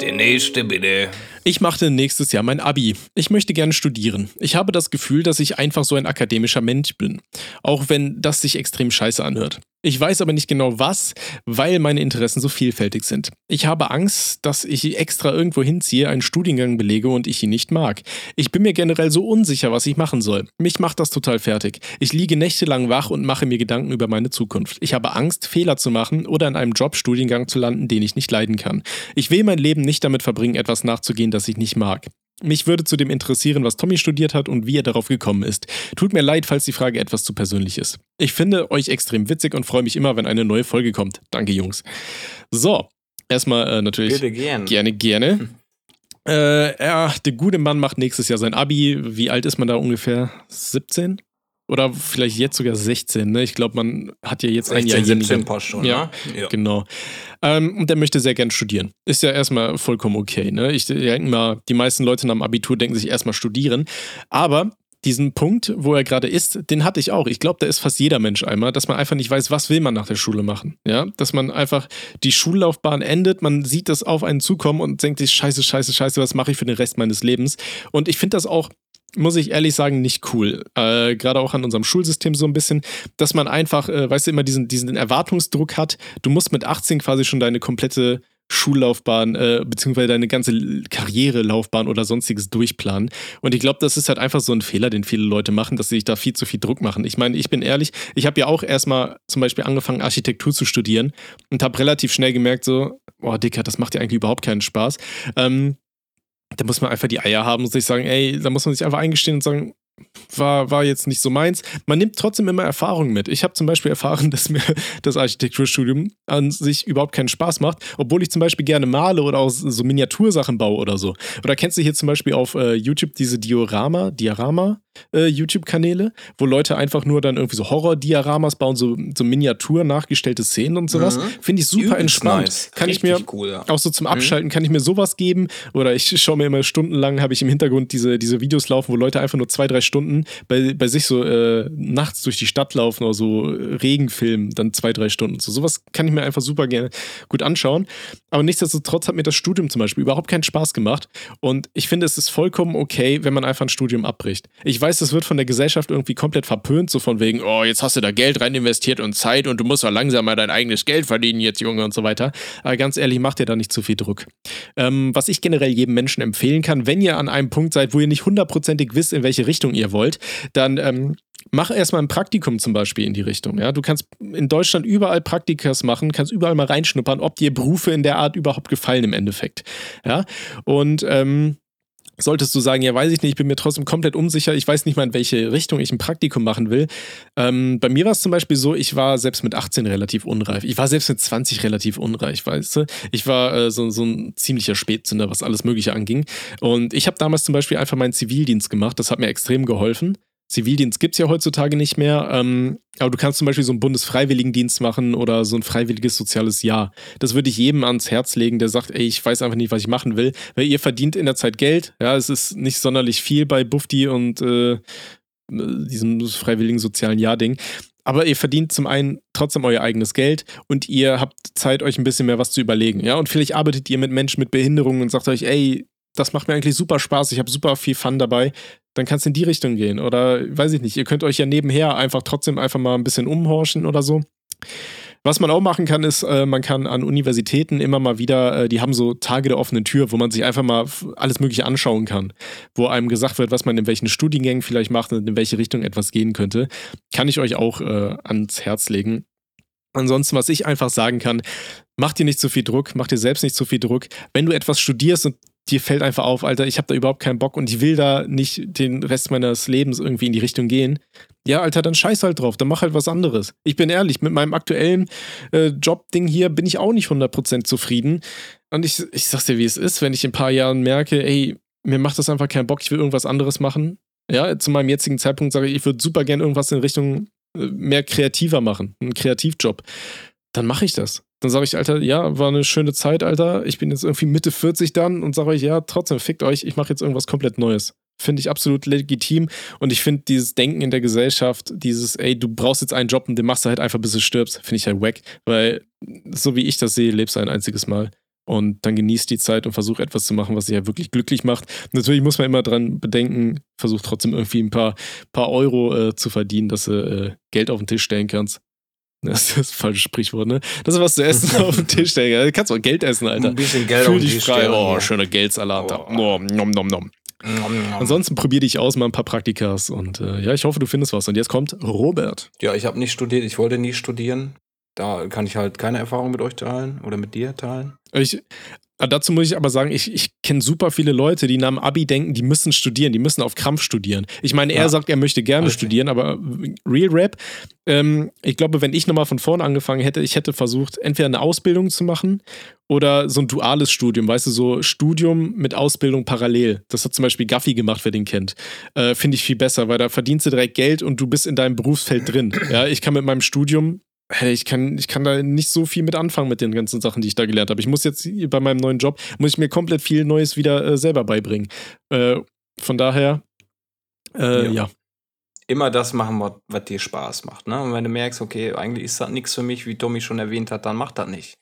Der nächste bitte. Ich machte nächstes Jahr mein Abi. Ich möchte gerne studieren. Ich habe das Gefühl, dass ich einfach so ein akademischer Mensch bin. Auch wenn das sich extrem scheiße anhört. Ich weiß aber nicht genau was, weil meine Interessen so vielfältig sind. Ich habe Angst, dass ich extra irgendwo hinziehe, einen Studiengang belege und ich ihn nicht mag. Ich bin mir generell so unsicher, was ich machen soll. Mich macht das total fertig. Ich liege nächtelang wach und mache mir Gedanken über meine Zukunft. Ich habe Angst, Fehler zu machen oder in einem Jobstudiengang zu landen, den ich nicht leiden kann. Ich will mein Leben nicht damit verbringen, etwas nachzugehen, das ich nicht mag. Mich würde zudem interessieren, was Tommy studiert hat und wie er darauf gekommen ist. Tut mir leid, falls die Frage etwas zu persönlich ist. Ich finde euch extrem witzig und freue mich immer, wenn eine neue Folge kommt. Danke, Jungs. So, erstmal äh, natürlich Bitte gern. gerne, gerne. Äh, ja, der gute Mann macht nächstes Jahr sein Abi. Wie alt ist man da ungefähr? 17? Oder vielleicht jetzt sogar 16, ne? Ich glaube, man hat ja jetzt ein Jahr 16, weniger. 17 passt schon, Ja, ne? Ja. Genau. Ähm, und der möchte sehr gern studieren. Ist ja erstmal vollkommen okay. Ne? Ich denke mal, die meisten Leute nach dem Abitur denken sich erstmal studieren. Aber diesen Punkt, wo er gerade ist, den hatte ich auch. Ich glaube, da ist fast jeder Mensch einmal, dass man einfach nicht weiß, was will man nach der Schule machen. Ja, dass man einfach die Schullaufbahn endet, man sieht das auf einen zukommen und denkt sich, scheiße, scheiße, scheiße, was mache ich für den Rest meines Lebens? Und ich finde das auch muss ich ehrlich sagen, nicht cool. Äh, Gerade auch an unserem Schulsystem so ein bisschen, dass man einfach, äh, weißt du, immer diesen, diesen Erwartungsdruck hat. Du musst mit 18 quasi schon deine komplette Schullaufbahn, äh, beziehungsweise deine ganze Karrierelaufbahn oder sonstiges durchplanen. Und ich glaube, das ist halt einfach so ein Fehler, den viele Leute machen, dass sie sich da viel zu viel Druck machen. Ich meine, ich bin ehrlich, ich habe ja auch erstmal zum Beispiel angefangen, Architektur zu studieren und habe relativ schnell gemerkt, so, boah, Dicker, das macht ja eigentlich überhaupt keinen Spaß. Ähm, da muss man einfach die Eier haben und sich sagen, ey, da muss man sich einfach eingestehen und sagen, war, war jetzt nicht so meins. Man nimmt trotzdem immer Erfahrung mit. Ich habe zum Beispiel erfahren, dass mir das Architekturstudium an sich überhaupt keinen Spaß macht, obwohl ich zum Beispiel gerne male oder auch so Miniatursachen baue oder so. Oder kennst du hier zum Beispiel auf äh, YouTube diese Diorama, Diorama äh, YouTube-Kanäle, wo Leute einfach nur dann irgendwie so Horror-Dioramas bauen, so, so miniatur nachgestellte Szenen und sowas. Mhm. Finde ich super Übelst entspannt. nice. Kann ich Richtig mir cool, ja. auch so zum Abschalten kann ich mir sowas geben oder ich schaue mir immer stundenlang, habe ich im Hintergrund diese, diese Videos laufen, wo Leute einfach nur zwei, drei Stunden bei, bei sich so äh, nachts durch die Stadt laufen oder so äh, Regenfilm, dann zwei, drei Stunden. So sowas kann ich mir einfach super gerne gut anschauen. Aber nichtsdestotrotz hat mir das Studium zum Beispiel überhaupt keinen Spaß gemacht und ich finde, es ist vollkommen okay, wenn man einfach ein Studium abbricht. Ich weiß, das wird von der Gesellschaft irgendwie komplett verpönt, so von wegen, oh, jetzt hast du da Geld rein investiert und Zeit und du musst doch langsam mal dein eigenes Geld verdienen jetzt, Junge und so weiter. Aber ganz ehrlich, macht dir da nicht zu viel Druck. Ähm, was ich generell jedem Menschen empfehlen kann, wenn ihr an einem Punkt seid, wo ihr nicht hundertprozentig wisst, in welche Richtung ihr wollt, dann ähm, mach erstmal ein Praktikum zum Beispiel in die Richtung. Ja? Du kannst in Deutschland überall Praktikas machen, kannst überall mal reinschnuppern, ob dir Berufe in der Art überhaupt gefallen im Endeffekt. Ja? Und ähm, Solltest du sagen, ja, weiß ich nicht, ich bin mir trotzdem komplett unsicher, ich weiß nicht mal, in welche Richtung ich ein Praktikum machen will. Ähm, bei mir war es zum Beispiel so, ich war selbst mit 18 relativ unreif. Ich war selbst mit 20 relativ unreif, weißt du? Ich war äh, so, so ein ziemlicher Spätzünder, was alles Mögliche anging. Und ich habe damals zum Beispiel einfach meinen Zivildienst gemacht, das hat mir extrem geholfen. Zivildienst gibt es ja heutzutage nicht mehr, ähm, aber du kannst zum Beispiel so einen Bundesfreiwilligendienst machen oder so ein freiwilliges soziales Jahr. Das würde ich jedem ans Herz legen, der sagt, ey, ich weiß einfach nicht, was ich machen will, weil ihr verdient in der Zeit Geld. Ja, es ist nicht sonderlich viel bei Bufti und äh, diesem freiwilligen sozialen Jahr-Ding. Aber ihr verdient zum einen trotzdem euer eigenes Geld und ihr habt Zeit, euch ein bisschen mehr was zu überlegen. Ja, und vielleicht arbeitet ihr mit Menschen mit Behinderungen und sagt euch, ey, das macht mir eigentlich super Spaß, ich habe super viel Fun dabei, dann kann es in die Richtung gehen. Oder weiß ich nicht, ihr könnt euch ja nebenher einfach trotzdem einfach mal ein bisschen umhorchen oder so. Was man auch machen kann, ist, äh, man kann an Universitäten immer mal wieder, äh, die haben so Tage der offenen Tür, wo man sich einfach mal alles Mögliche anschauen kann, wo einem gesagt wird, was man in welchen Studiengängen vielleicht macht und in welche Richtung etwas gehen könnte. Kann ich euch auch äh, ans Herz legen. Ansonsten, was ich einfach sagen kann, mach dir nicht zu viel Druck, mach dir selbst nicht zu viel Druck. Wenn du etwas studierst und dir fällt einfach auf, Alter, ich habe da überhaupt keinen Bock und ich will da nicht den Rest meines Lebens irgendwie in die Richtung gehen. Ja, Alter, dann scheiß halt drauf, dann mach halt was anderes. Ich bin ehrlich, mit meinem aktuellen äh, Jobding hier bin ich auch nicht 100% zufrieden. Und ich, ich sag's dir, wie es ist, wenn ich in ein paar Jahren merke, ey, mir macht das einfach keinen Bock, ich will irgendwas anderes machen. Ja, zu meinem jetzigen Zeitpunkt sage ich, ich würde super gerne irgendwas in Richtung äh, mehr kreativer machen, einen Kreativjob. Dann mache ich das. Dann sage ich, Alter, ja, war eine schöne Zeit, Alter. Ich bin jetzt irgendwie Mitte 40 dann und sage euch, ja, trotzdem, fickt euch, ich mache jetzt irgendwas komplett Neues. Finde ich absolut legitim. Und ich finde dieses Denken in der Gesellschaft, dieses, ey, du brauchst jetzt einen Job und den machst du halt einfach, bis du stirbst, finde ich halt wack. Weil, so wie ich das sehe, lebst du ein einziges Mal. und dann genießt die Zeit und versucht etwas zu machen, was sie ja wirklich glücklich macht. Natürlich muss man immer dran bedenken, versucht trotzdem irgendwie ein paar, paar Euro äh, zu verdienen, dass du äh, Geld auf den Tisch stellen kannst. Das ist das falsche Sprichwort, ne? Das ist was zu essen auf den Tisch stellen. Du kannst auch Geld essen, Alter. Ein bisschen Geld Fühl dich frei. stellen, Oh, ja. schöner Geldsalat. da. Oh. Nom, nom, nom. Ansonsten probier dich aus, mal ein paar Praktikas. Und äh, ja, ich hoffe, du findest was. Und jetzt kommt Robert. Ja, ich habe nicht studiert, ich wollte nie studieren. Da kann ich halt keine Erfahrung mit euch teilen oder mit dir teilen. Ich, dazu muss ich aber sagen, ich, ich kenne super viele Leute, die nach dem Abi denken, die müssen studieren, die müssen auf Krampf studieren. Ich meine, er Ja. sagt, er möchte gerne Richtig. studieren, aber Real Rap, ähm, ich glaube, wenn ich nochmal von vorne angefangen hätte, ich hätte versucht, entweder eine Ausbildung zu machen oder so ein duales Studium, weißt du, so Studium mit Ausbildung parallel. Das hat zum Beispiel Gaffi gemacht, wer den kennt. Äh, Finde ich viel besser, weil da verdienst du direkt Geld und du bist in deinem Berufsfeld drin. Ja, ich kann mit meinem Studium ich kann, ich kann da nicht so viel mit anfangen mit den ganzen Sachen, die ich da gelernt habe. Ich muss jetzt bei meinem neuen Job, muss ich mir komplett viel Neues wieder äh, selber beibringen. Äh, von daher, äh, Ja. ja. Immer das machen, was, was dir Spaß macht. Ne? Und wenn du merkst, okay, eigentlich ist das nichts für mich, wie Tommy schon erwähnt hat, dann mach das nicht.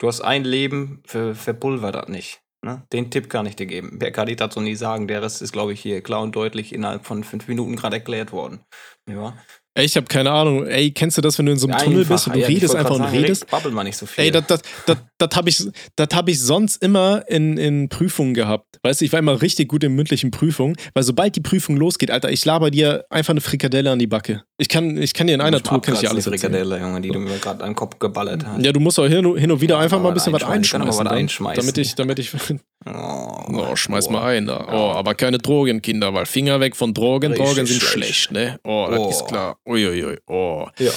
Du hast ein Leben, ver, verpulver das nicht. Ne? Den Tipp kann ich dir geben. Wer kann ich dazu nie sagen? Der Rest ist, glaube ich, hier klar und deutlich innerhalb von fünf Minuten gerade erklärt worden. Ja. Ey, ich habe keine Ahnung. Ey, kennst du das, wenn du in so einem Tunnel bist und du ja, redest einfach grad und sagen, redest? red- Babbel mal nicht so viel. Ey, das, das, das, das habe ich, das hab ich sonst immer in, in Prüfungen gehabt. Weißt du, ich war immer richtig gut in mündlichen Prüfungen, weil sobald die Prüfung losgeht, Alter, ich laber dir einfach eine Frikadelle an die Backe. Ich kann, ich kann dir in einer Tour, kann ich dir alles erzählen. Frikadelle, Junge, die du mir gerade an den Kopf geballert hast. Ja, du musst auch hin, und- hin und wieder Ja, einfach mal ein bisschen was einschmeißen. Ich kann was dann, einschmeißen. Damit ich, damit ich. Oh, Oh, schmeiß mal ein da. Oh, aber keine Drogen, Kinder, weil Finger weg von Drogen. Richtig Drogen sind schlecht. schlecht, ne? Oh, das Oh. ist klar. Uiuiui. Oh. Ja.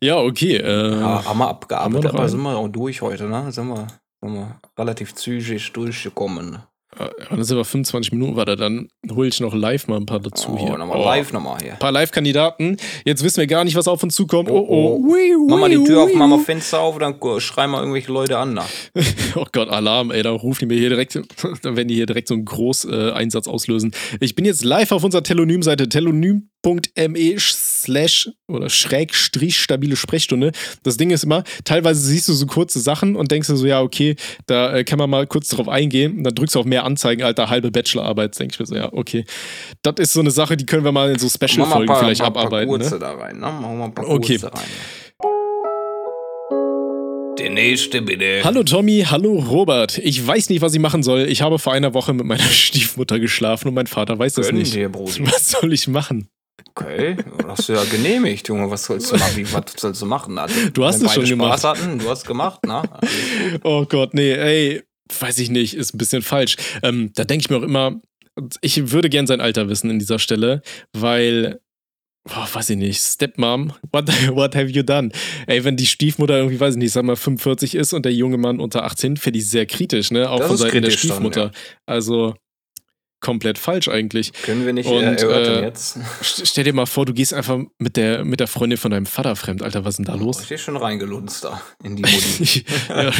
Ja, okay. Äh, Ja, haben wir abgearbeitet, aber sind wir auch durch heute, ne? Sind wir, sind wir relativ zügig durchgekommen. Dann sind wir 25 Minuten weiter. Dann hole ich noch live mal ein paar dazu oh, hier. nochmal Oh. live nochmal hier. Ein paar Live-Kandidaten. Jetzt wissen wir gar nicht, was auf uns zukommt. Oh, Oh, oh. oh. Ui, Mach mal die Tür auf, ui. mach mal Fenster auf, dann schreien wir irgendwelche Leute an. Na. Oh Gott, Alarm, ey, da rufen die mir hier direkt, dann werden die hier direkt so einen Großeinsatz äh, auslösen. Ich bin jetzt live auf unserer Telonym-Seite, telonym.me slash oder schrägstrich stabile Sprechstunde. Das Ding ist immer, teilweise siehst du so kurze Sachen und denkst du so, ja, okay, da äh, kann man mal kurz drauf eingehen. Und dann drückst du auf mehr Anzeigen, alter, halbe Bachelorarbeit. Denke ich mir so, ja, okay. Das ist so eine Sache, die können wir mal in so Special-Folgen vielleicht paar, paar abarbeiten. Kurze Ne? da rein. Ne? Machen wir mal ein paar Okay. Kurze rein. Der nächste bitte. Hallo Tommy, hallo Robert. Ich weiß nicht, was ich machen soll. Ich habe vor einer Woche mit meiner Stiefmutter geschlafen und mein Vater weiß das Gönn nicht. dir. Was soll ich machen? Okay, hast du ja genehmigt, Junge. Was sollst du machen? Wie, was sollst du machen? Also, Du hast es schon gemacht. Spaß hatten, du hast gemacht? Alles gut. Oh Gott, nee, ey, weiß ich nicht, ist ein bisschen falsch. Ähm, da denke ich mir auch immer, ich würde gern sein Alter wissen in dieser Stelle, weil, boah, weiß ich nicht, Stepmom, what, what have you done? Ey, wenn die Stiefmutter irgendwie, weiß ich nicht, sag mal 45 ist und der junge Mann unter 18, finde ich sehr kritisch, ne? Auch Das von Seiten der kritisch dann, Stiefmutter. Also komplett falsch eigentlich. Können wir nicht Und, äh, jetzt? St- Stell dir mal vor, du gehst einfach mit der, mit der Freundin von deinem Vater fremd. Alter, was ist denn da Oh, los? ich bin schon reingelunzt da in die ja.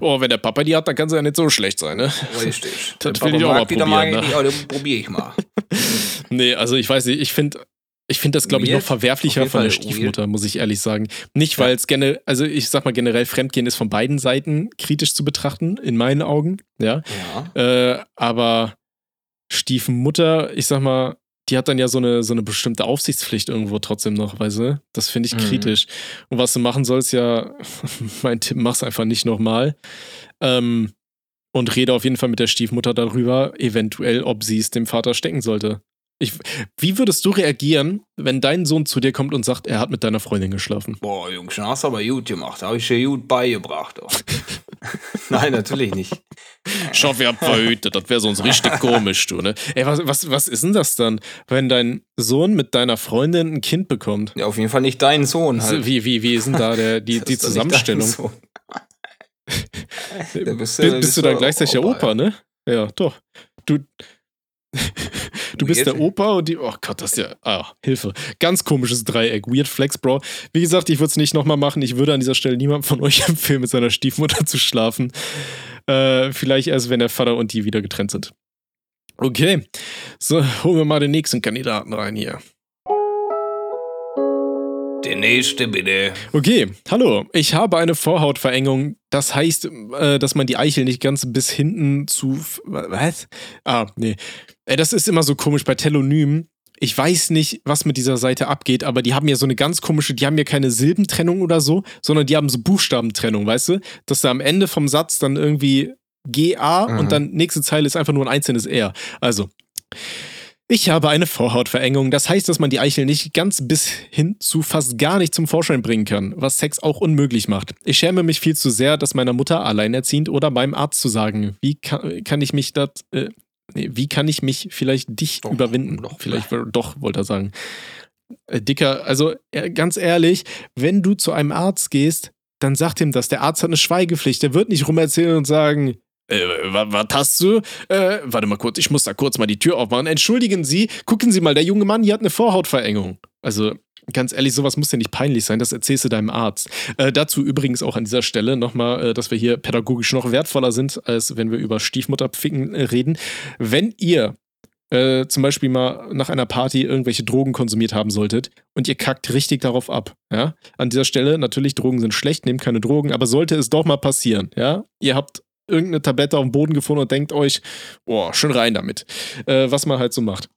Oh, wenn der Papa die hat, dann kann sie ja nicht so schlecht sein, ne? Richtig. Das will ich auch mal die, probieren, ne? die, aber dann probiere ich mal. Nee, also ich weiß nicht, ich finde ich finde das, glaube ich, noch verwerflicher von der Stiefmutter, muss ich ehrlich sagen. Nicht, weil es generell, also ich sag mal generell, Fremdgehen ist von beiden Seiten kritisch zu betrachten, in meinen Augen, ja. Ja. Äh, aber Stiefmutter, ich sag mal, die hat dann ja so eine, so eine bestimmte Aufsichtspflicht irgendwo trotzdem noch, weißt du? Das finde ich Mhm. kritisch. Und was du machen sollst, ja, mein Tipp, mach's einfach nicht nochmal. Ähm, und rede auf jeden Fall mit der Stiefmutter darüber, eventuell, ob sie es dem Vater stecken sollte. Ich, wie würdest du reagieren, wenn dein Sohn zu dir kommt und sagt, er hat mit deiner Freundin geschlafen? Boah, Jungs, das hast du aber gut gemacht. Da habe ich dir gut beigebracht. Nein, natürlich nicht. Schau, wir haben verhütet, das wäre sonst richtig komisch, du, ne? Ey, was, was, was ist denn das dann, wenn dein Sohn mit deiner Freundin ein Kind bekommt? Ja, auf jeden Fall nicht dein Sohn. Halt. Wie, wie, wie ist denn da der, die, die Zusammenstellung? Bist du dann gleichzeitig der Opa, ne? Ja, doch. Du, du bist der Opa und die. Oh Gott, das ist ja. Ah, Hilfe. Ganz komisches Dreieck. Weird Flex, Bro. Wie gesagt, ich würde es nicht nochmal machen. Ich würde an dieser Stelle niemandem von euch empfehlen, mit seiner Stiefmutter zu schlafen. Äh, vielleicht erst, wenn der Vater und die wieder getrennt sind. Okay. So, holen wir mal den nächsten Kandidaten rein hier. Der nächste bitte. Okay, hallo. Ich habe eine Vorhautverengung. Das heißt, äh, dass man die Eichel nicht ganz bis hinten zu. Was? Ah, nee. Äh, Das ist immer so komisch bei Telonymen. Ich weiß nicht, was mit dieser Seite abgeht, aber die haben ja so eine ganz komische, die haben ja keine Silbentrennung oder so, sondern die haben so Buchstabentrennung, weißt du? Dass da am Ende vom Satz dann irgendwie GA Mhm. und dann nächste Zeile ist einfach nur ein einzelnes R. Also, ich habe eine Vorhautverengung. Das heißt, dass man die Eichel nicht ganz bis hin zu fast gar nicht zum Vorschein bringen kann, was Sex auch unmöglich macht. Ich schäme mich viel zu sehr, das meiner Mutter alleinerziehend oder beim Arzt zu sagen. Wie kann, kann ich mich das, äh, nee, wie kann ich mich vielleicht dich Doch, überwinden? doch. vielleicht doch, wollte er sagen. Äh, Dicker, also äh, ganz ehrlich, wenn du zu einem Arzt gehst, dann sagt ihm das. Der Arzt hat eine Schweigepflicht. Der wird nicht rumerzählen und sagen, äh, wa- was hast du? Äh, warte mal kurz, ich muss da kurz mal die Tür aufmachen. Entschuldigen Sie, gucken Sie mal, der junge Mann hier hat eine Vorhautverengung. Also, ganz ehrlich, sowas muss ja nicht peinlich sein, das erzählst du deinem Arzt. Äh, dazu übrigens auch an dieser Stelle nochmal, äh, dass wir hier pädagogisch noch wertvoller sind, als wenn wir über Stiefmutterficken äh, reden. Wenn ihr äh, zum Beispiel mal nach einer Party irgendwelche Drogen konsumiert haben solltet und ihr kackt richtig darauf ab, ja, an dieser Stelle natürlich Drogen sind schlecht, nehmt keine Drogen, aber sollte es doch mal passieren, ja, ihr habt irgendeine Tablette auf dem Boden gefunden und denkt euch, boah, schön rein damit, äh, was man halt so macht.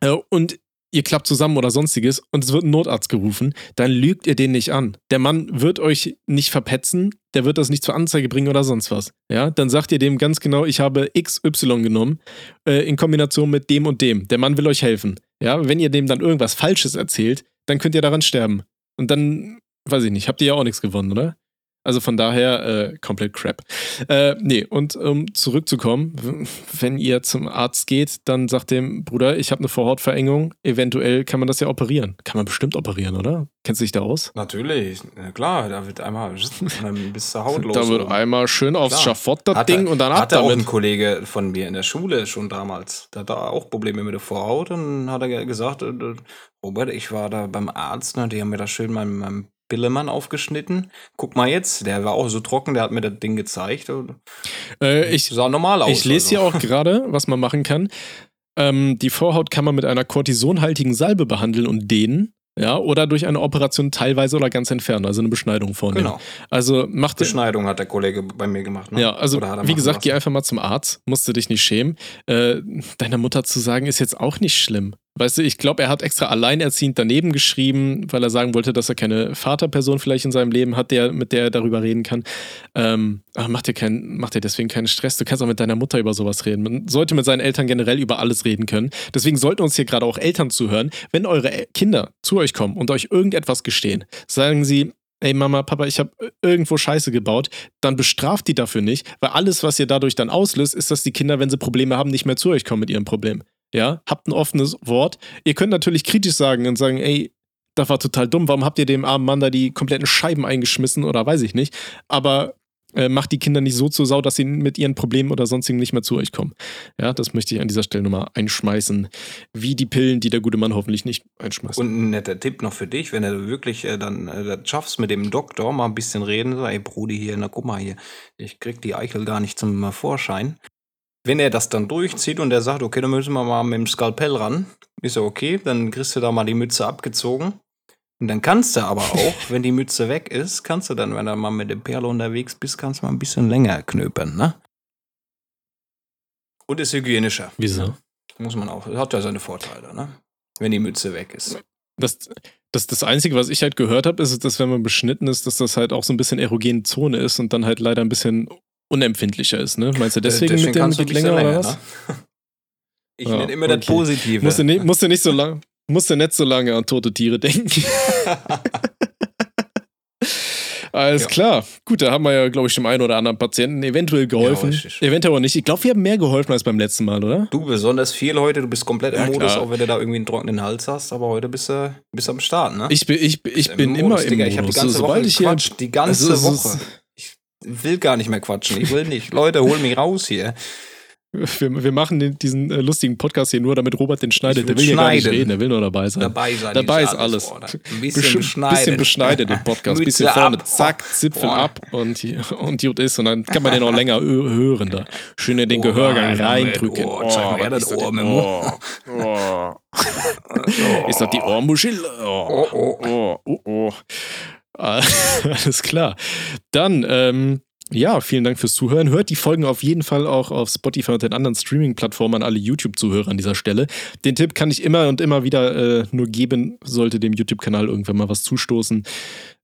Äh, und ihr klappt zusammen oder sonstiges und es wird ein Notarzt gerufen, dann lügt ihr den nicht an. Der Mann wird euch nicht verpetzen, der wird das nicht zur Anzeige bringen oder sonst was. Ja, dann sagt ihr dem ganz genau, ich habe XY genommen äh, in Kombination mit dem und dem. Der Mann will euch helfen. Ja, wenn ihr dem dann irgendwas Falsches erzählt, dann könnt ihr daran sterben. Und dann, weiß ich nicht, habt ihr ja auch nichts gewonnen, oder? Also von daher äh, komplett crap. Äh, nee, und um zurückzukommen, wenn ihr zum Arzt geht, dann sagt dem Bruder, ich habe eine Vorhautverengung, eventuell kann man das ja operieren. Kann man bestimmt operieren, oder? Kennst du dich da aus? Natürlich, ja, klar, da wird einmal und dann bist du hautlos. da wird einmal schön aufs Klar. Schafott das Hatte- Ding und dann ab Hatte auch ein damit. Kollege von mir in der Schule schon damals. Der hatte auch Probleme mit der Vorhaut und hat er ge- gesagt, äh, äh, Robert, ich war da beim Arzt, ne, die haben mir da schön meinen, meinen Billemann aufgeschnitten. Guck mal jetzt, der war auch so trocken, der hat mir das Ding gezeigt. Und Äh, ich, sah normal aus. Ich lese also. hier auch gerade, was man machen kann. Ähm, die Vorhaut kann man mit einer kortisonhaltigen Salbe behandeln und dehnen. Ja, oder durch eine Operation teilweise oder ganz entfernen, also eine Beschneidung vornehmen. Genau. Also macht Beschneidung hat der Kollege bei mir gemacht. Ne? Ja, also wie gesagt, lassen. geh einfach mal zum Arzt, musst du dich nicht schämen. Äh, deiner Mutter zu sagen, ist jetzt auch nicht schlimm. Weißt du, ich glaube, er hat extra alleinerziehend daneben geschrieben, weil er sagen wollte, dass er keine Vaterperson vielleicht in seinem Leben hat, der, mit der er darüber reden kann. Ähm, aber mach dir, kein, mach dir deswegen keinen Stress. Du kannst auch mit deiner Mutter über sowas reden. Man sollte mit seinen Eltern generell über alles reden können. Deswegen sollten uns hier gerade auch Eltern zuhören. Wenn eure El- Kinder zu euch kommen und euch irgendetwas gestehen, sagen sie, ey Mama, Papa, ich habe irgendwo Scheiße gebaut, dann bestraft die dafür nicht, weil alles, was ihr dadurch dann auslöst, ist, dass die Kinder, wenn sie Probleme haben, nicht mehr zu euch kommen mit ihrem Problem. Ja, habt ein offenes Wort. Ihr könnt natürlich kritisch sagen und sagen, ey, das war total dumm, warum habt ihr dem armen Mann da die kompletten Scheiben eingeschmissen oder weiß ich nicht. Aber äh, macht die Kinder nicht so zur Sau, dass sie mit ihren Problemen oder sonstigen nicht mehr zu euch kommen. Ja, das möchte ich an dieser Stelle nochmal einschmeißen. Wie die Pillen, die der gute Mann hoffentlich nicht einschmeißt. Und ein netter Tipp noch für dich, wenn du wirklich äh, dann äh, das schaffst mit dem Doktor, mal ein bisschen reden, so, ey Brudi hier, na guck mal hier, ich krieg die Eichel gar nicht zum äh, Vorschein. Wenn er das dann durchzieht und er sagt, okay, dann müssen wir mal mit dem Skalpell ran, ist ja okay, dann kriegst du da mal die Mütze abgezogen. Und dann kannst du aber auch, wenn die Mütze weg ist, kannst du dann, wenn du mal mit dem Perle unterwegs bist, kannst du mal ein bisschen länger knöpern, ne? Und ist hygienischer. Wieso? Muss man auch. Hat ja seine Vorteile, ne? Wenn die Mütze weg ist. Das, das, das Einzige, was ich halt gehört habe, ist, dass wenn man beschnitten ist, dass das halt auch so ein bisschen erogene Zone ist und dann halt leider ein bisschen unempfindlicher ist, ne? Meinst du deswegen, mit dem geht bisschen länger, oder was? ne? Ich Ja, nenne immer das okay. Positive. Musst du, nicht, musst du nicht so lang, musst du nicht so lange an tote Tiere denken. Alles Ja. klar. Gut, da haben wir ja, glaube ich, dem einen oder anderen Patienten eventuell geholfen. richtig. eventuell auch nicht. Ich glaube, wir haben mehr geholfen als beim letzten Mal, oder? du besonders viel heute, du bist komplett im Ja, Modus, klar. auch wenn du da irgendwie einen trockenen Hals hast, aber heute bist du bist am Start, ne? Ich bin, ich, ich Im bin immer Modus, im Digga. Modus. Ich habe die ganze Sobald Woche ich hier gequatscht, die ganze Also, Woche. ist- will gar nicht mehr quatschen, ich will nicht. Leute, hol mich raus hier. Wir, wir machen den, diesen äh, lustigen Podcast hier nur, damit Robert den schneidet. Der will will ja gar nicht schneiden. reden, der will nur dabei sein. Dabei sein. Dabei ist alles. Bruder. Ein Besch- bisschen beschneiden. bisschen beschneidet den Podcast, Mütze bisschen vorne, ab. zack, Zipfel Boah. ab und, und gut ist. Und dann kann man den auch länger hören da. Schön in den Oh, Gehörgang Alter, reindrücken. oh, her was das ist Ohr das mit oh, oh. Ist das die Ohrmuschel? Oh, Oh, oh, oh, oh. Alles klar. Dann, ähm, ja, vielen Dank fürs Zuhören. Hört die Folgen auf jeden Fall auch auf Spotify und den anderen Streaming-Plattformen an alle YouTube-Zuhörer an dieser Stelle. Den Tipp kann ich immer und immer wieder äh, nur geben, sollte dem YouTube-Kanal irgendwann mal was zustoßen.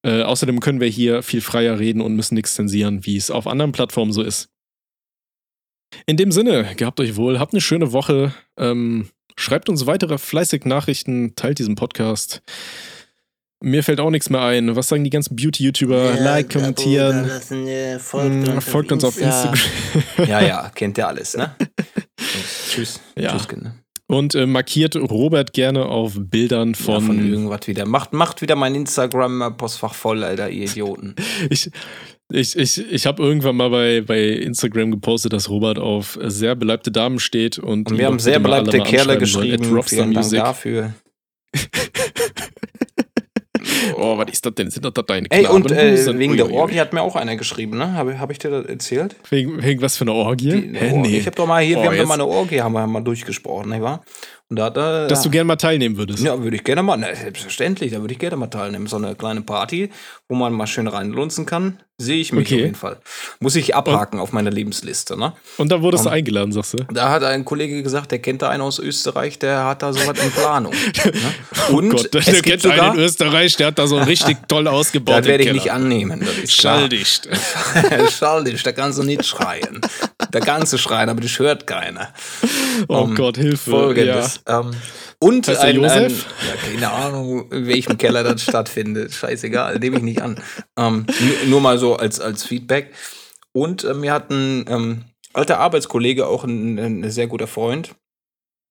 Äh, außerdem können wir hier viel freier reden und müssen nichts zensieren, wie es auf anderen Plattformen so ist. In dem Sinne, gehabt euch wohl, habt eine schöne Woche. Ähm, schreibt uns weitere fleißig Nachrichten, teilt diesen Podcast. Mir fällt auch nichts mehr ein. Was sagen die ganzen Beauty-YouTuber? Ja, like, Abo kommentieren. dalassen, äh, folgt, Mm, uns, folgt uns auf Insta. Instagram. Ja, ja, kennt ihr alles, ne? Tschüss. Ja. Tschüss, Kinder. Und äh, markiert Robert gerne auf Bildern Von, von. ja, von irgendwas wieder. Macht, macht wieder mein Instagram-Postfach voll, Alter, ihr Idioten. ich ich, ich, ich habe irgendwann mal bei, bei Instagram gepostet, dass Robert auf sehr beleibte Damen steht. Und, Und wir haben sehr beleibte Kerle geschrieben. Vielen Dank dafür. Oh, was ist das denn? Sind das deine Ey, und äh, wegen der. Orgie hat mir auch einer geschrieben, ne? Habe hab ich dir das erzählt? Wegen, wegen was für eine Orgie? Die- Hä, Orgie. nee. Ich habe doch mal hier, Oh, wir haben doch mal eine Orgie, haben wir mal durchgesprochen, nicht wahr? Und da hat er. Dass du gerne mal teilnehmen würdest. Ja, würde ich gerne mal, na, selbstverständlich, da würde ich gerne mal teilnehmen. So eine kleine Party, wo man mal schön reinlunzen kann, sehe ich mich Okay. auf jeden Fall. Muss ich abhaken auf meiner Lebensliste, ne? Und da wurdest du Um, eingeladen, sagst du? Da hat ein Kollege gesagt, der kennt da einen aus Österreich, der hat da sowas in Planung. ne? Und Oh Gott, der, kennt sogar, einen in Österreich, der hat da so richtig toll ausgebaut. das werde ich im nicht Keller. annehmen, das ist. Schalldicht. Schall dich, da kannst du nicht schreien. Da kannst du schreien, aber das hört keiner. Oh Um, Gott, Hilfe. Folgendes. Ähm, und Heißt der ein, ein, ja, keine Ahnung, in welchem Keller das stattfindet. Scheißegal, nehme ich nicht an. Ähm, nur, nur mal so als, als Feedback. Und äh, mir hat ein ähm, alter Arbeitskollege, auch ein, ein sehr guter Freund,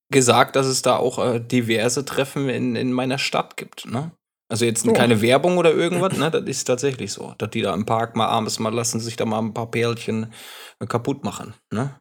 gesagt, dass es da auch äh, diverse Treffen in, in meiner Stadt gibt. Ne? Also jetzt Oh. keine Werbung oder irgendwas, ne? Das ist tatsächlich so. Dass die da im Park mal abends mal lassen, sich da mal ein paar Pärchen äh, kaputt machen. Ne?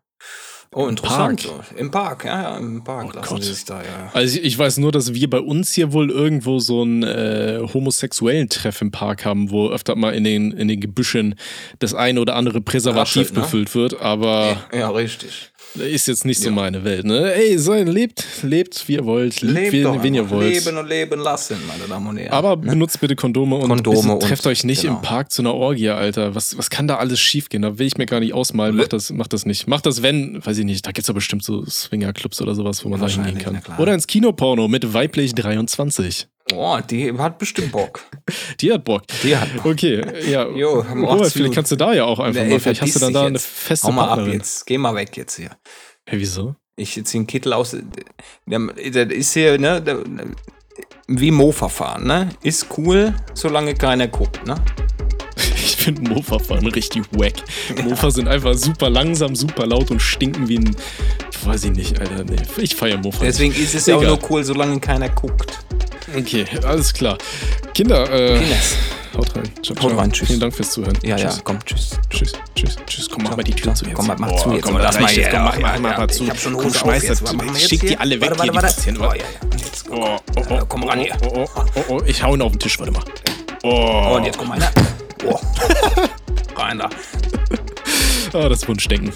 Oh, interessant. Park? So. Im Park, ja, ja, im Park Oh lassen Gott. sie sich da, ja. Also ich, ich weiß nur, dass wir bei uns hier wohl irgendwo so einen äh, homosexuellen Treff im Park haben, wo öfter mal in den, in den Gebüschen das eine oder andere Präservativ Raschelt, ne? befüllt wird, aber Ja, richtig. Ist jetzt nicht so Ja. meine Welt. Ne? Ey, sein, lebt, lebt, wie ihr wollt, liebt, Lebt wen, wen ihr wollt. Leben und leben lassen, meine Damen und Herren. Aber benutzt bitte Kondome und Kondome und- trefft euch nicht genau. im Park zu einer Orgie, Alter. Was, was kann da alles schiefgehen? Da will ich mir gar nicht ausmalen. Macht das, macht das nicht. Macht das, wenn, weiß ich nicht, da gibt's doch bestimmt so Swingerclubs oder sowas, wo man da hingehen kann. Oder ins Kinoporno mit weiblich 23. oh, die hat bestimmt Bock. Die hat Bock. Die hat Bock. Okay, ja. Jo, Robert, vielleicht kannst du da ja auch einfach Ey, mal. Vielleicht hast du dann da dich eine jetzt. feste Hau mal ab Partnerin. jetzt. Geh mal weg jetzt hier. Hey, wieso? Ich ziehe einen Kittel aus. Der ist hier, ne? Wie Mofa-Fahren, ne? Ist cool, solange keiner guckt, ne? Ich finde Mofa-Fahren richtig wack. Mofa sind einfach super langsam, super laut und stinken wie ein. Weiß ich nicht, Alter. Nee, ich feiere Mofa. nicht. Deswegen ist es ja auch nur cool, solange keiner guckt. Okay, alles klar. Kinder, äh, Kinders. haut rein. Ciao, Haut ciao. rein, tschüss. Vielen Dank fürs Zuhören. Ja, tschüss. ja, komm, tsch Tschüss, tschüss, tschüss. Komm, mach mal die Tür zu jetzt. Komm, mach Boah, zu jetzt. komm, lass mal jetzt. Komm, mach, mach, mach mal zu. Ich hab schon Komm, Hose schmeiß auf jetzt. Jetzt schick die alle weg Warte, hier, die warte, Patienten. warte. Oh, ja, ja. Komm, Oh, oh, oh, komm ran hier. Oh, oh, oh, oh, ich hau ihn auf den Tisch, warte mal. Oh, Oh, und jetzt komm einer. Oh. Rein da. ah, das Wunschdenken.